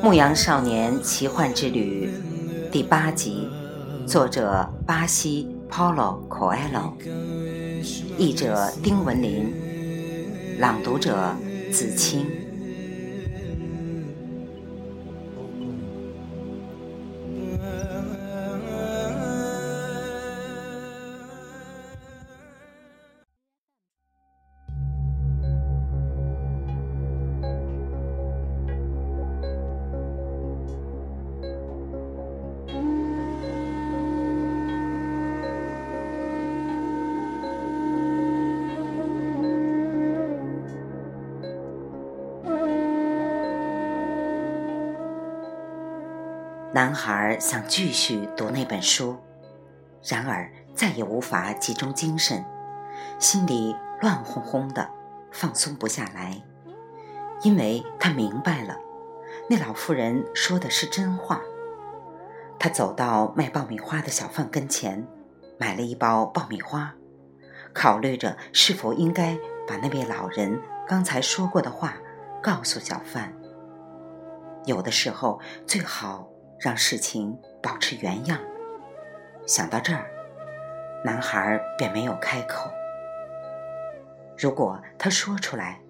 《牧羊少年奇幻之旅》第八集，作者巴西 Paulo Coelho，译者丁文林，朗读者子清。男孩想继续读那本书，然而再也无法集中精神，心里乱哄哄的，放松不下来。因为他明白了，那老妇人说的是真话。他走到卖爆米花的小贩跟前，买了一包爆米花，考虑着是否应该把那位老人刚才说过的话告诉小贩。有的时候最好。让事情保持原样。想到这儿，男孩便没有开口。如果他说出来，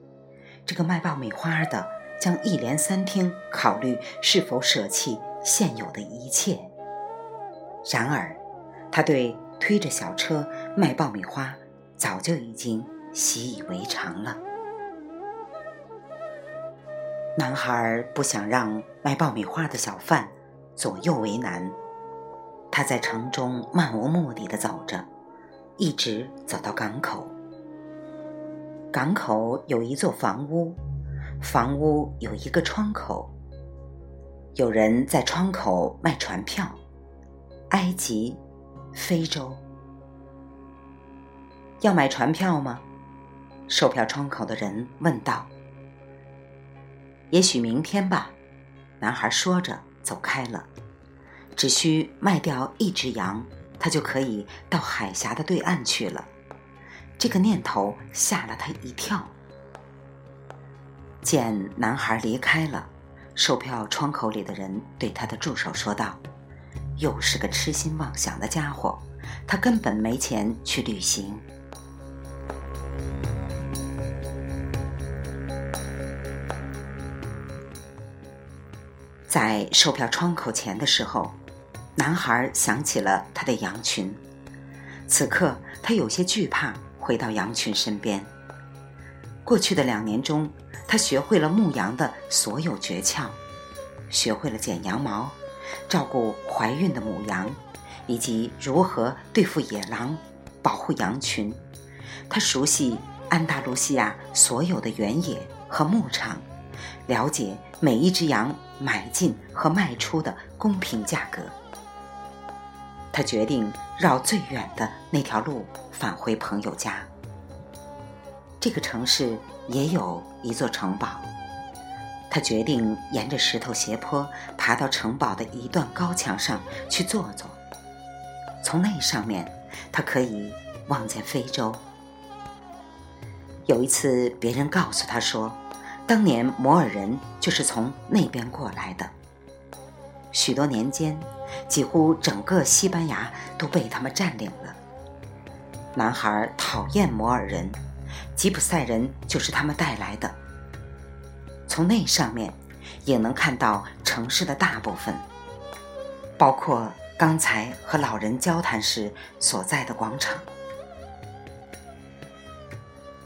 这个卖爆米花的将一连三天考虑是否舍弃现有的一切。然而，他对推着小车卖爆米花早就已经习以为常了。男孩不想让卖爆米花的小贩。左右为难，他在城中漫无目的的走着，一直走到港口。港口有一座房屋，房屋有一个窗口，有人在窗口卖船票。埃及，非洲，要买船票吗？售票窗口的人问道。也许明天吧，男孩说着。走开了，只需卖掉一只羊，他就可以到海峡的对岸去了。这个念头吓了他一跳。见男孩离开了，售票窗口里的人对他的助手说道：“又是个痴心妄想的家伙，他根本没钱去旅行。”在售票窗口前的时候，男孩想起了他的羊群。此刻，他有些惧怕回到羊群身边。过去的两年中，他学会了牧羊的所有诀窍，学会了剪羊毛、照顾怀孕的母羊，以及如何对付野狼、保护羊群。他熟悉安达卢西亚所有的原野和牧场。了解每一只羊买进和卖出的公平价格，他决定绕最远的那条路返回朋友家。这个城市也有一座城堡，他决定沿着石头斜坡爬到城堡的一段高墙上去坐坐。从那上面，他可以望见非洲。有一次，别人告诉他说。当年摩尔人就是从那边过来的。许多年间，几乎整个西班牙都被他们占领了。男孩讨厌摩尔人，吉普赛人就是他们带来的。从那上面也能看到城市的大部分，包括刚才和老人交谈时所在的广场。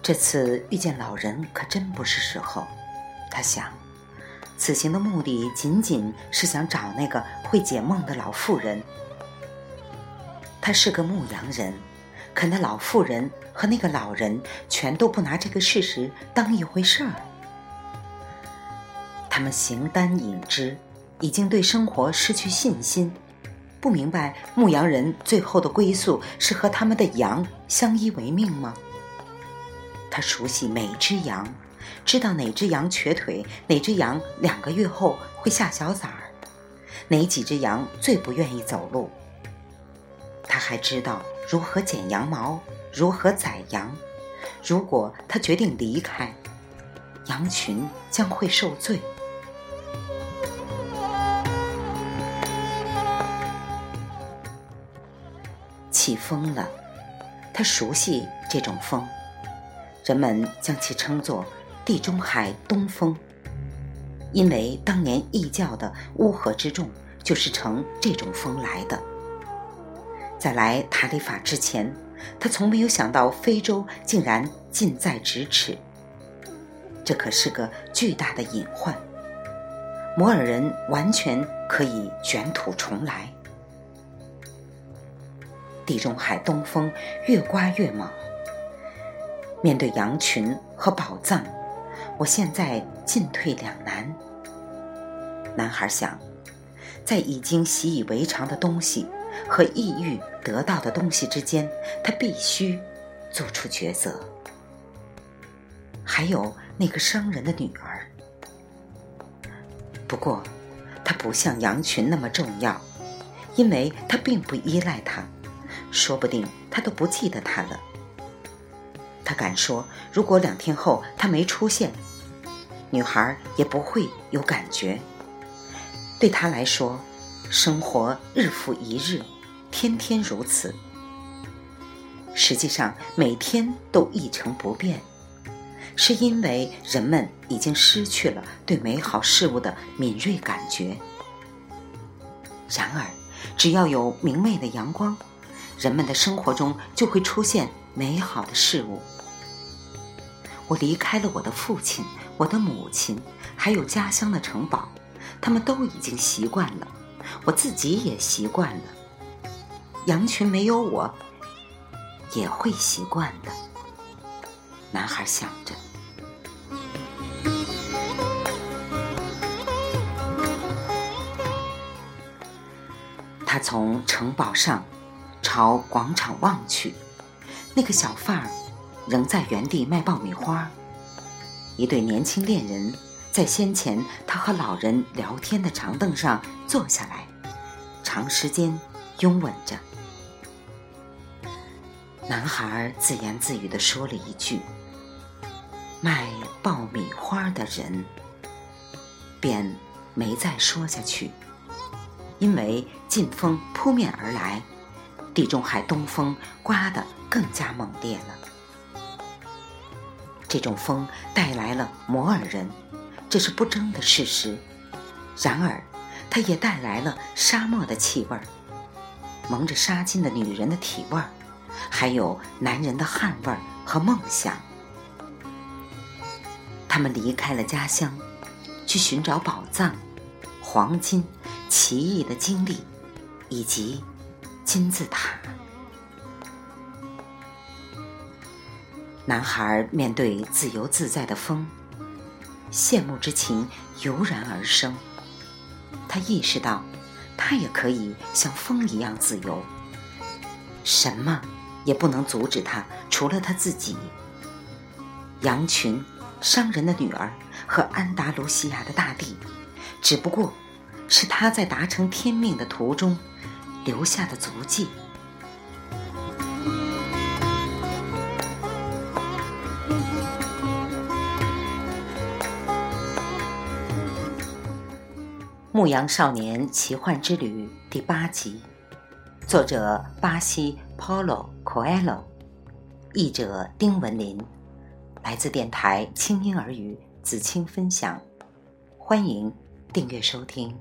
这次遇见老人可真不是时候，他想，此行的目的仅仅是想找那个会解梦的老妇人。他是个牧羊人，可那老妇人和那个老人全都不拿这个事实当一回事儿。他们形单影只，已经对生活失去信心，不明白牧羊人最后的归宿是和他们的羊相依为命吗？他熟悉每只羊知道哪只羊瘸腿哪只羊两个月后会下小崽儿哪几只羊最不愿意走路。他还知道如何剪羊毛如何宰羊。如果他决定离开羊群将会受罪。起风了他熟悉这种风人们将其称作地中海东风，因为当年异教的乌合之众就是乘这种风来的。在来塔里法之前，他从没有想到非洲竟然近在咫尺，这可是个巨大的隐患。摩尔人完全可以卷土重来。地中海东风越刮越猛。面对羊群和宝藏，我现在进退两难。男孩想，在已经习以为常的东西和意欲得到的东西之间，他必须做出抉择。还有那个商人的女儿，不过，他不像羊群那么重要，因为他并不依赖他。说不定他都不记得他了。他敢说，如果两天后他没出现，女孩也不会有感觉。对他来说，生活日复一日，天天如此。实际上，每天都一成不变，是因为人们已经失去了对美好事物的敏锐感觉。然而，只要有明媚的阳光。人们的生活中就会出现美好的事物。我离开了我的父亲、我的母亲，还有家乡的城堡，他们都已经习惯了，我自己也习惯了。羊群没有我，也会习惯的。男孩想着，他从城堡上。朝广场望去，那个小贩儿仍在原地卖爆米花。一对年轻恋人在先前他和老人聊天的长凳上坐下来，长时间拥吻着。男孩自言自语地说了一句：“卖爆米花的人。”便没再说下去，因为劲风扑面而来。地中海东风刮得更加猛烈了。这种风带来了摩尔人，这是不争的事实。然而，它也带来了沙漠的气味儿，蒙着纱巾的女人的体味儿，还有男人的汗味儿和梦想。他们离开了家乡，去寻找宝藏、黄金、奇异的经历，以及。金字塔。男孩面对自由自在的风，羡慕之情油然而生。他意识到，他也可以像风一样自由，什么也不能阻止他，除了他自己。羊群、商人的女儿和安达卢西亚的大地，只不过是他在达成天命的途中。留下的足迹。《牧羊少年奇幻之旅》第八集，作者巴西 Paulo Coelho，译者丁文林，来自电台轻音耳语子清分享，欢迎订阅收听。